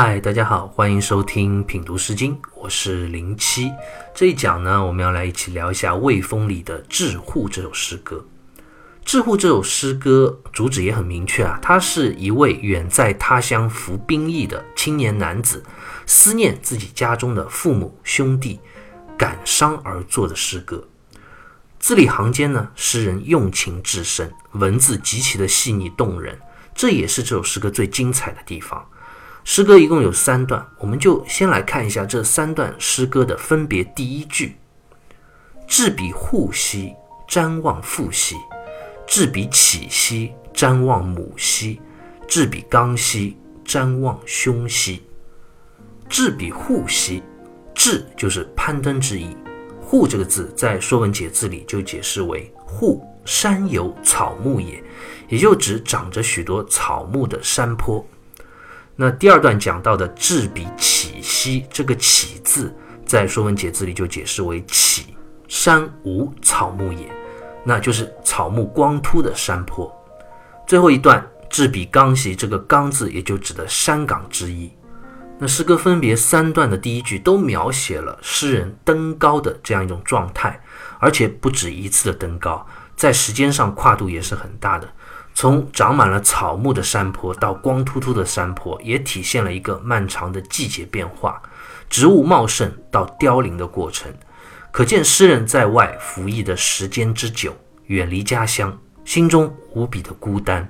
嗨，大家好，欢迎收听品读诗经，我是零七。这一讲呢，我们要来一起聊一下《卫风》里的《智户》这首诗歌。《智户》这首诗歌主旨也很明确啊，他是一位远在他乡服兵役的青年男子，思念自己家中的父母兄弟，感伤而作的诗歌。字里行间呢，诗人用情至深，文字极其的细腻动人，这也是这首诗歌最精彩的地方。诗歌一共有三段，我们就先来看一下这三段诗歌的分别。第一句：“置彼户兮，瞻望父兮；置彼启兮，瞻望母兮；置彼刚兮，瞻望兄兮。”“置彼户兮”，“置”就是攀登之意，“户”这个字在《说文解字》里就解释为“户，山有草木也”，也就指长着许多草木的山坡。那第二段讲到的“置彼起兮”，这个“起”字在《说文解字》里就解释为“起山无草木也”，那就是草木光秃的山坡。最后一段“置彼冈兮”，这个“冈”字也就指的山岗之意。那诗歌分别三段的第一句都描写了诗人登高的这样一种状态，而且不止一次的登高，在时间上跨度也是很大的。从长满了草木的山坡到光秃秃的山坡，也体现了一个漫长的季节变化，植物茂盛到凋零的过程。可见诗人在外服役的时间之久，远离家乡，心中无比的孤单。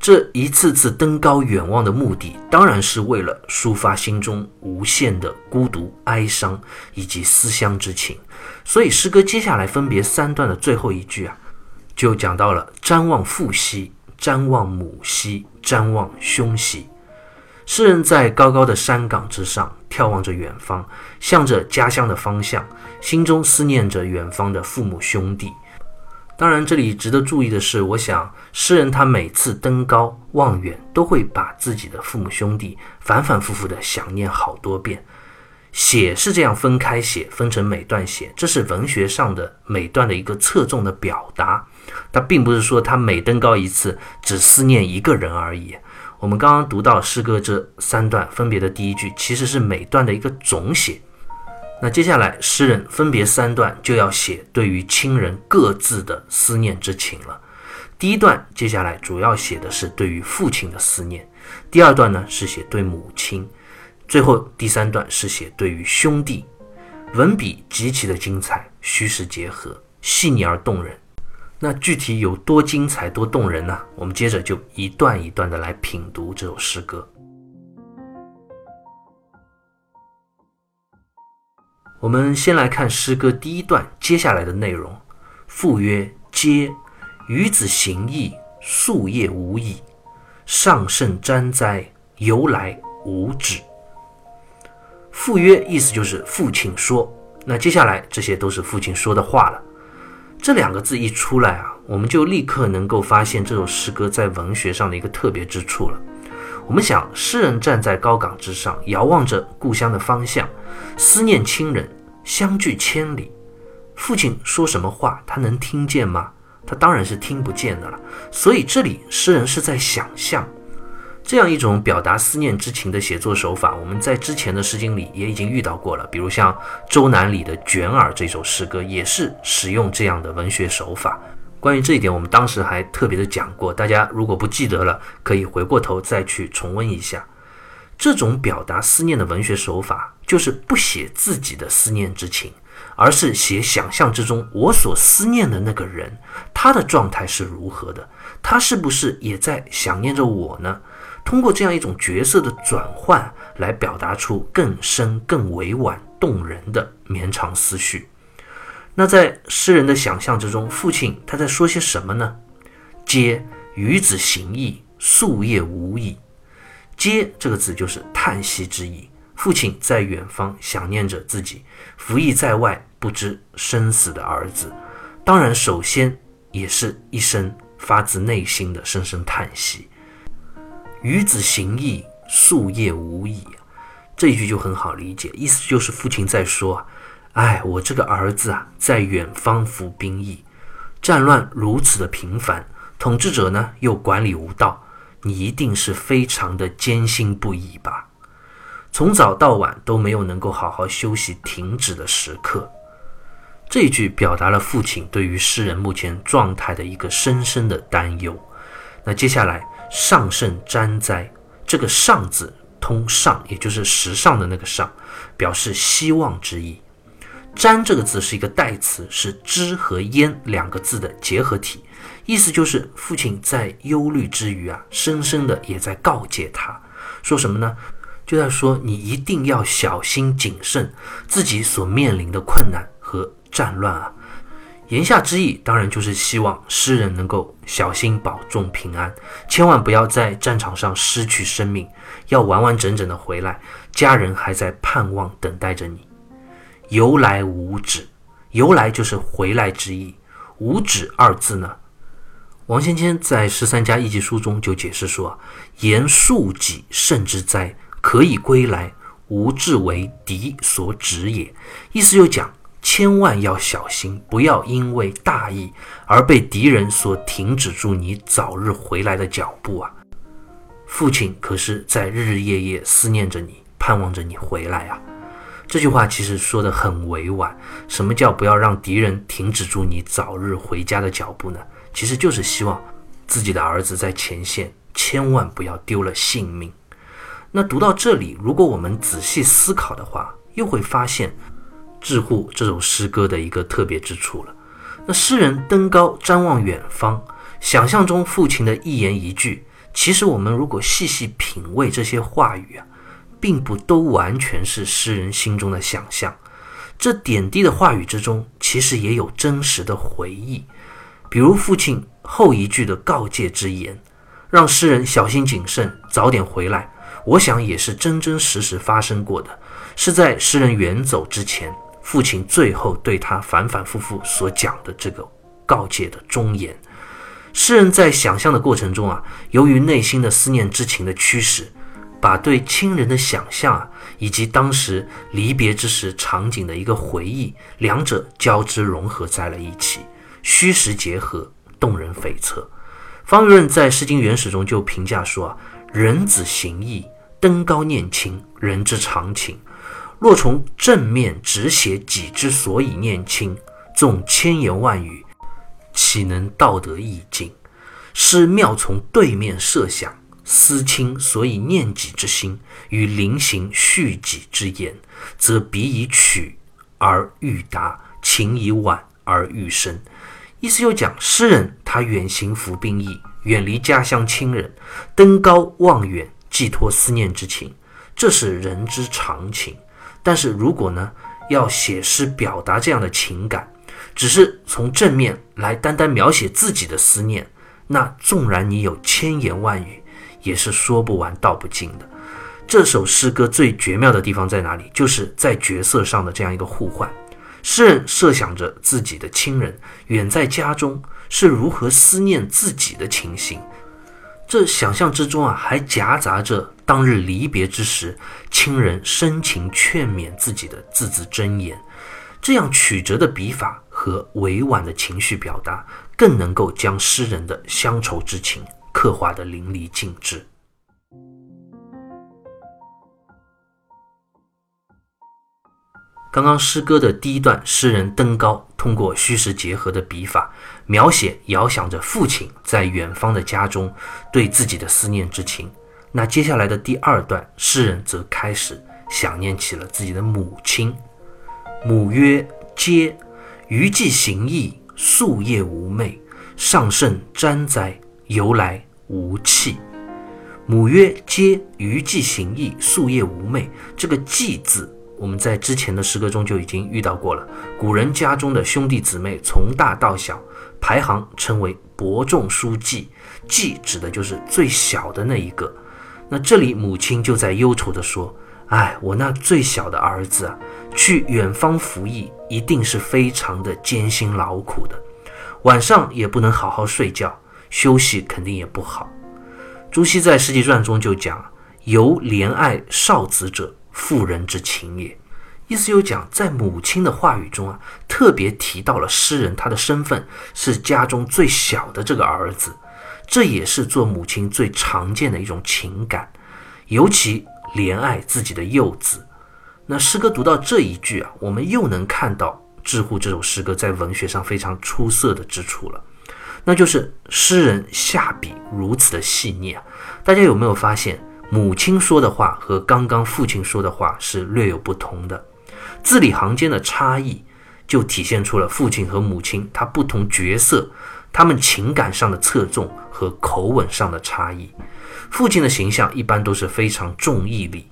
这一次次登高远望的目的，当然是为了抒发心中无限的孤独、哀伤以及思乡之情。所以，诗歌接下来分别三段的最后一句啊。就讲到了瞻望父兮，瞻望母兮，瞻望兄兮。诗人在高高的山岗之上眺望着远方，向着家乡的方向，心中思念着远方的父母兄弟。当然，这里值得注意的是，我想诗人他每次登高望远，都会把自己的父母兄弟反反复复的想念好多遍。写是这样分开写，分成每段写，这是文学上的每段的一个侧重的表达。他并不是说他每登高一次只思念一个人而已。我们刚刚读到诗歌这三段分别的第一句，其实是每段的一个总写。那接下来诗人分别三段就要写对于亲人各自的思念之情了。第一段接下来主要写的是对于父亲的思念，第二段呢是写对母亲，最后第三段是写对于兄弟。文笔极其的精彩，虚实结合，细腻而动人。那具体有多精彩、多动人呢？我们接着就一段一段的来品读这首诗歌。我们先来看诗歌第一段接下来的内容：父曰：“嗟，与子行义，夙夜无已。上甚瞻哉，由来无止。”父曰，意思就是父亲说。那接下来这些都是父亲说的话了。这两个字一出来啊，我们就立刻能够发现这首诗歌在文学上的一个特别之处了。我们想，诗人站在高岗之上，遥望着故乡的方向，思念亲人，相距千里。父亲说什么话，他能听见吗？他当然是听不见的了。所以这里诗人是在想象。这样一种表达思念之情的写作手法，我们在之前的《诗经》里也已经遇到过了。比如像周南里的《卷耳》这首诗歌，也是使用这样的文学手法。关于这一点，我们当时还特别的讲过。大家如果不记得了，可以回过头再去重温一下。这种表达思念的文学手法，就是不写自己的思念之情，而是写想象之中我所思念的那个人，他的状态是如何的，他是不是也在想念着我呢？通过这样一种角色的转换，来表达出更深、更委婉、动人的绵长思绪。那在诗人的想象之中，父亲他在说些什么呢？嗟，与子行义，夙夜无已。嗟这个字就是叹息之意。父亲在远方想念着自己服役在外不知生死的儿子，当然首先也是一声发自内心的声声叹息。与子行义，夙夜无已。这一句就很好理解，意思就是父亲在说：“哎，我这个儿子啊，在远方服兵役，战乱如此的频繁，统治者呢又管理无道，你一定是非常的艰辛不已吧？”从早到晚都没有能够好好休息停止的时刻。这句表达了父亲对于诗人目前状态的一个深深的担忧。那接下来“上圣瞻哉”这个“上”字通“上”，也就是时尚的那个“上”，表示希望之意。“瞻”这个字是一个代词，是“知”和“焉”两个字的结合体，意思就是父亲在忧虑之余啊，深深的也在告诫他，说什么呢？就在说你一定要小心谨慎自己所面临的困难和。战乱啊，言下之意当然就是希望诗人能够小心保重平安，千万不要在战场上失去生命，要完完整整的回来，家人还在盼望等待着你。由来无止，由来就是回来之意。无止二字呢，王先谦在《十三家艺集书》中就解释说：“言数己甚之哉，可以归来，无志为敌所止也。”意思就讲。千万要小心，不要因为大意而被敌人所停止住你早日回来的脚步啊！父亲可是在日日夜夜思念着你，盼望着你回来啊！这句话其实说的很委婉。什么叫不要让敌人停止住你早日回家的脚步呢？其实就是希望自己的儿子在前线千万不要丢了性命。那读到这里，如果我们仔细思考的话，又会发现。《致护》这首诗歌的一个特别之处了。那诗人登高瞻望远方，想象中父亲的一言一句，其实我们如果细细品味这些话语啊，并不都完全是诗人心中的想象。这点滴的话语之中，其实也有真实的回忆。比如父亲后一句的告诫之言，让诗人小心谨慎，早点回来。我想也是真真实实发生过的，是在诗人远走之前。父亲最后对他反反复复所讲的这个告诫的忠言，诗人在想象的过程中啊，由于内心的思念之情的驱使，把对亲人的想象啊，以及当时离别之时场景的一个回忆，两者交织融合在了一起，虚实结合，动人悱恻。方玉润在《诗经原始》中就评价说啊：“人子行义，登高念亲，人之常情。”若从正面直写己之所以念亲，纵千言万语，岂能道得意境？诗妙从对面设想，思亲所以念己之心，与临行续己之言，则彼以曲而欲达，情以婉而欲深。意思就讲，诗人他远行服兵役，远离家乡亲人，登高望远，寄托思念之情，这是人之常情。但是如果呢，要写诗表达这样的情感，只是从正面来单单描写自己的思念，那纵然你有千言万语，也是说不完道不尽的。这首诗歌最绝妙的地方在哪里？就是在角色上的这样一个互换。诗人设想着自己的亲人远在家中是如何思念自己的情形。这想象之中啊，还夹杂着当日离别之时，亲人深情劝勉自己的字字真言。这样曲折的笔法和委婉的情绪表达，更能够将诗人的乡愁之情刻画得淋漓尽致。刚刚诗歌的第一段，诗人登高，通过虚实结合的笔法，描写遥想着父亲在远方的家中对自己的思念之情。那接下来的第二段，诗人则开始想念起了自己的母亲。母曰：“嗟，余既行义，夙夜无寐。上甚瞻哉，由来无弃。”母曰：“嗟，余既行义，夙夜无寐。”这个“既”字。我们在之前的诗歌中就已经遇到过了。古人家中的兄弟姊妹从大到小排行称为伯仲叔季，季指的就是最小的那一个。那这里母亲就在忧愁地说：“哎，我那最小的儿子啊，去远方服役，一定是非常的艰辛劳苦的，晚上也不能好好睡觉，休息肯定也不好。”朱熹在《世纪传》中就讲：“由怜爱少子者。”妇人之情也，意思又讲，在母亲的话语中啊，特别提到了诗人他的身份是家中最小的这个儿子，这也是做母亲最常见的一种情感。尤其怜爱自己的幼子。那诗歌读到这一句啊，我们又能看到《致护》这首诗歌在文学上非常出色的之处了，那就是诗人下笔如此的细腻啊。大家有没有发现，母亲说的话和刚刚父亲说的话是略有不同的？字里行间的差异，就体现出了父亲和母亲他不同角色，他们情感上的侧重和口吻上的差异。父亲的形象一般都是非常重义理、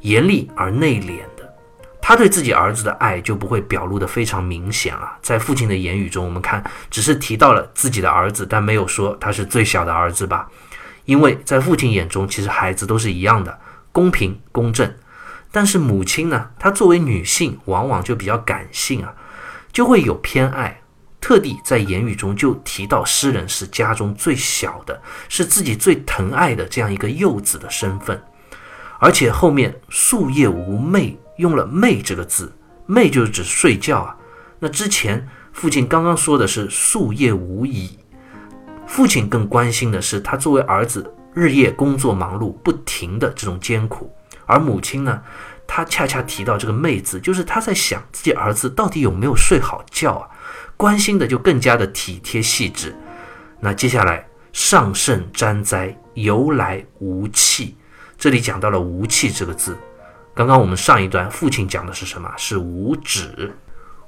严厉而内敛的，他对自己儿子的爱就不会表露得非常明显啊。在父亲的言语中，我们看只是提到了自己的儿子，但没有说他是最小的儿子吧？因为在父亲眼中，其实孩子都是一样的，公平公正。但是母亲呢？她作为女性，往往就比较感性啊，就会有偏爱。特地在言语中就提到诗人是家中最小的，是自己最疼爱的这样一个幼子的身份。而且后面“夙夜无寐”用了“寐”这个字，“寐”就是指睡觉啊。那之前父亲刚刚说的是“夙夜无已”，父亲更关心的是他作为儿子日夜工作忙碌不停的这种艰苦。而母亲呢，她恰恰提到这个“妹子”，就是她在想自己儿子到底有没有睡好觉啊，关心的就更加的体贴细致。那接下来“上圣瞻哉，由来无气”，这里讲到了“无气”这个字。刚刚我们上一段父亲讲的是什么？是无止。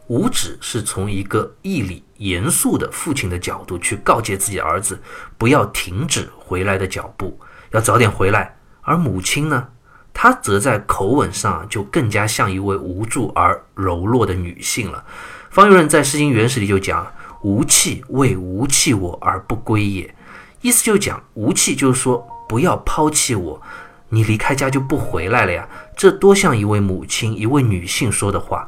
无止是从一个义理严肃的父亲的角度去告诫自己儿子不要停止回来的脚步，要早点回来。而母亲呢？她则在口吻上就更加像一位无助而柔弱的女性了。方玉润在《诗经原始》里就讲：“无弃，为无弃我而不归也。”意思就讲无弃，就是说不要抛弃我，你离开家就不回来了呀。这多像一位母亲、一位女性说的话。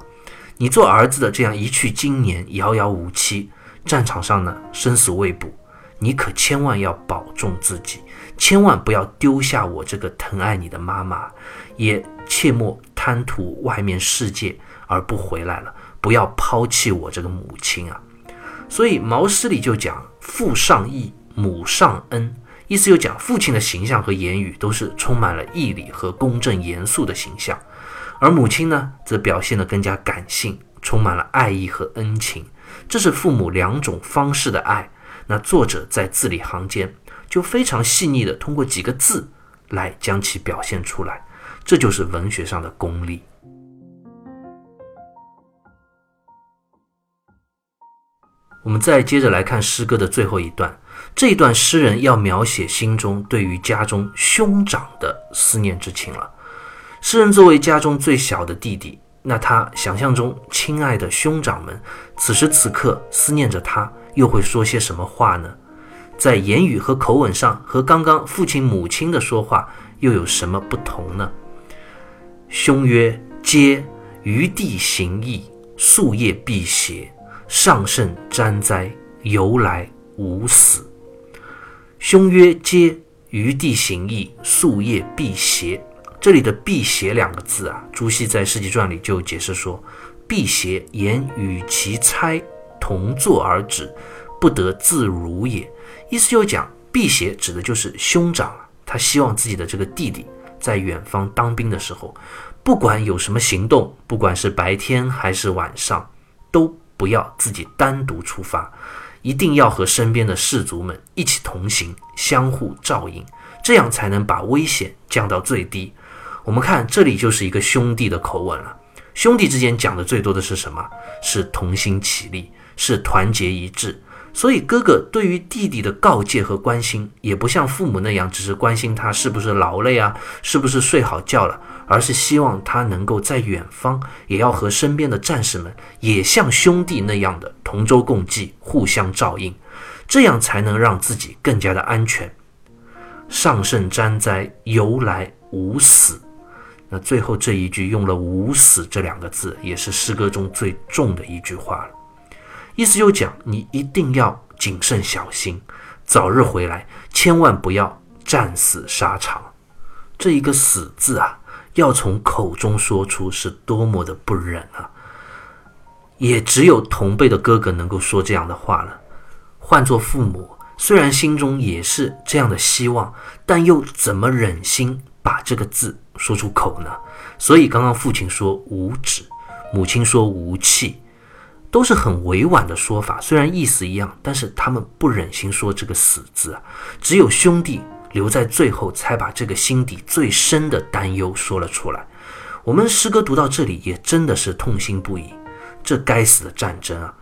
你做儿子的这样一去经年，遥遥无期，战场上呢生死未卜，你可千万要保重自己。千万不要丢下我这个疼爱你的妈妈，也切莫贪图外面世界而不回来了。不要抛弃我这个母亲啊！所以《毛诗》里就讲“父上义，母上恩”，意思就讲父亲的形象和言语都是充满了义理和公正严肃的形象，而母亲呢，则表现得更加感性，充满了爱意和恩情。这是父母两种方式的爱。那作者在字里行间。就非常细腻的通过几个字来将其表现出来，这就是文学上的功力。我们再接着来看诗歌的最后一段，这一段诗人要描写心中对于家中兄长的思念之情了。诗人作为家中最小的弟弟，那他想象中亲爱的兄长们此时此刻思念着他，又会说些什么话呢？在言语和口吻上，和刚刚父亲母亲的说话又有什么不同呢？兄曰：“皆于地行义，夙夜辟邪，上圣瞻哉，由来无死。”兄曰：“皆于地行义，夙夜辟邪。”这里的“辟邪”两个字啊，朱熹在《世纪传》里就解释说：“辟邪言与其差同坐而止，不得自如也。”意思就是讲，辟邪指的就是兄长，他希望自己的这个弟弟在远方当兵的时候，不管有什么行动，不管是白天还是晚上，都不要自己单独出发，一定要和身边的士卒们一起同行，相互照应，这样才能把危险降到最低。我们看这里就是一个兄弟的口吻了，兄弟之间讲的最多的是什么？是同心齐力，是团结一致。所以，哥哥对于弟弟的告诫和关心，也不像父母那样，只是关心他是不是劳累啊，是不是睡好觉了，而是希望他能够在远方，也要和身边的战士们，也像兄弟那样的同舟共济，互相照应，这样才能让自己更加的安全。上圣瞻哉，由来无死。最后这一句用了“无死”这两个字，也是诗歌中最重的一句话了。意思就讲，你一定要谨慎小心，早日回来，千万不要战死沙场。这一个“死”字啊，要从口中说出，是多么的不忍啊！也只有同辈的哥哥能够说这样的话了。换做父母，虽然心中也是这样的希望，但又怎么忍心把这个字说出口呢？所以刚刚父亲说无止，母亲说无气，都是很委婉的说法，虽然意思一样，但是他们不忍心说这个死字啊。只有兄弟留在最后，才把这个心底最深的担忧说了出来。我们诗歌读到这里，也真的是痛心不已。这该死的战争啊，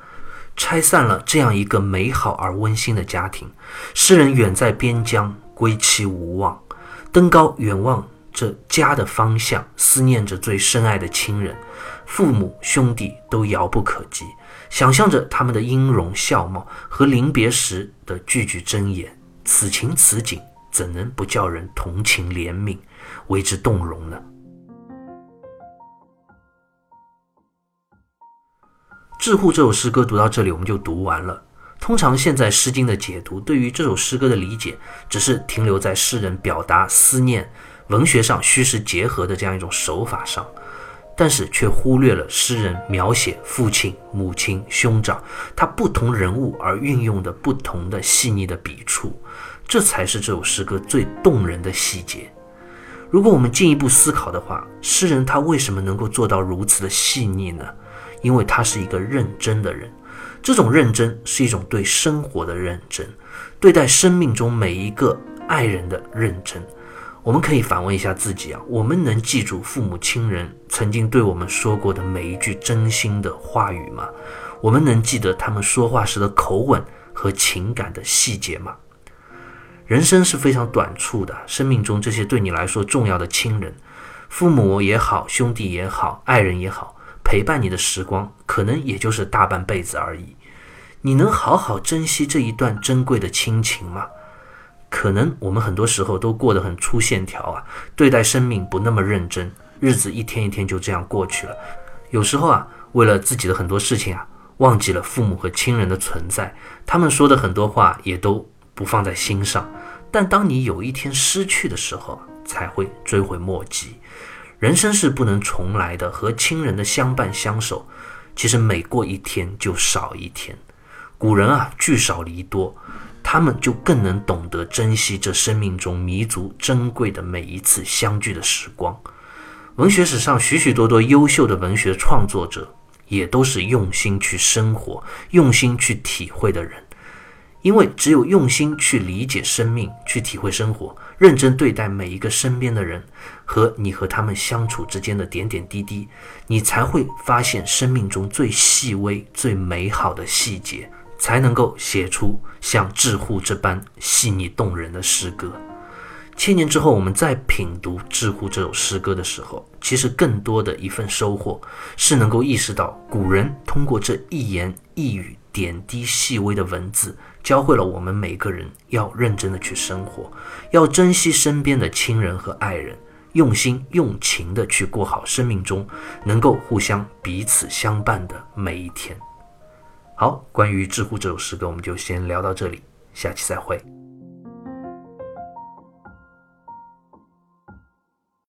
拆散了这样一个美好而温馨的家庭。诗人远在边疆，归期无望，登高远望这家的方向，思念着最深爱的亲人，父母兄弟都遥不可及，想象着他们的音容笑貌和临别时的句句真言。此情此景，怎能不叫人同情怜悯，为之动容呢？《致护》这首诗歌读到这里，我们就读完了。通常现在《诗经》的解读，对于这首诗歌的理解，只是停留在诗人表达思念、文学上虚实结合的这样一种手法上，但是却忽略了诗人描写父亲、母亲、兄长他不同人物而运用的不同的细腻的笔触，这才是这首诗歌最动人的细节。如果我们进一步思考的话，诗人他为什么能够做到如此的细腻呢？因为他是一个认真的人，这种认真是一种对生活的认真，对待生命中每一个爱人的认真。我们可以反问一下自己啊，我们能记住父母亲人曾经对我们说过的每一句真心的话语吗？我们能记得他们说话时的口吻和情感的细节吗？人生是非常短促的，生命中这些对你来说重要的亲人，父母也好，兄弟也好，爱人也好。陪伴你的时光，可能也就是大半辈子而已。你能好好珍惜这一段珍贵的亲情吗？可能我们很多时候都过得很粗线条啊，对待生命不那么认真，日子一天一天就这样过去了。有时候啊，为了自己的很多事情啊，忘记了父母和亲人的存在，他们说的很多话也都不放在心上。但当你有一天失去的时候，才会追悔莫及。人生是不能重来的，和亲人的相伴相守，其实每过一天就少一天。古人啊，聚少离多，他们就更能懂得珍惜这生命中弥足珍贵的每一次相聚的时光。文学史上许许多多优秀的文学创作者，也都是用心去生活、用心去体会的人。因为只有用心去理解生命，去体会生活，认真对待每一个身边的人和你和他们相处之间的点点滴滴，你才会发现生命中最细微、最美好的细节，才能够写出像《致护》这般细腻动人的诗歌。千年之后，我们在品读《致护》这首诗歌的时候，其实更多的一份收获是能够意识到，古人通过这一言一语、点滴细微的文字。教会了我们每个人要认真的去生活，要珍惜身边的亲人和爱人，用心用情的去过好生命中能够互相彼此相伴的每一天。好，关于《知乎》这首诗歌，我们就先聊到这里，下期再会。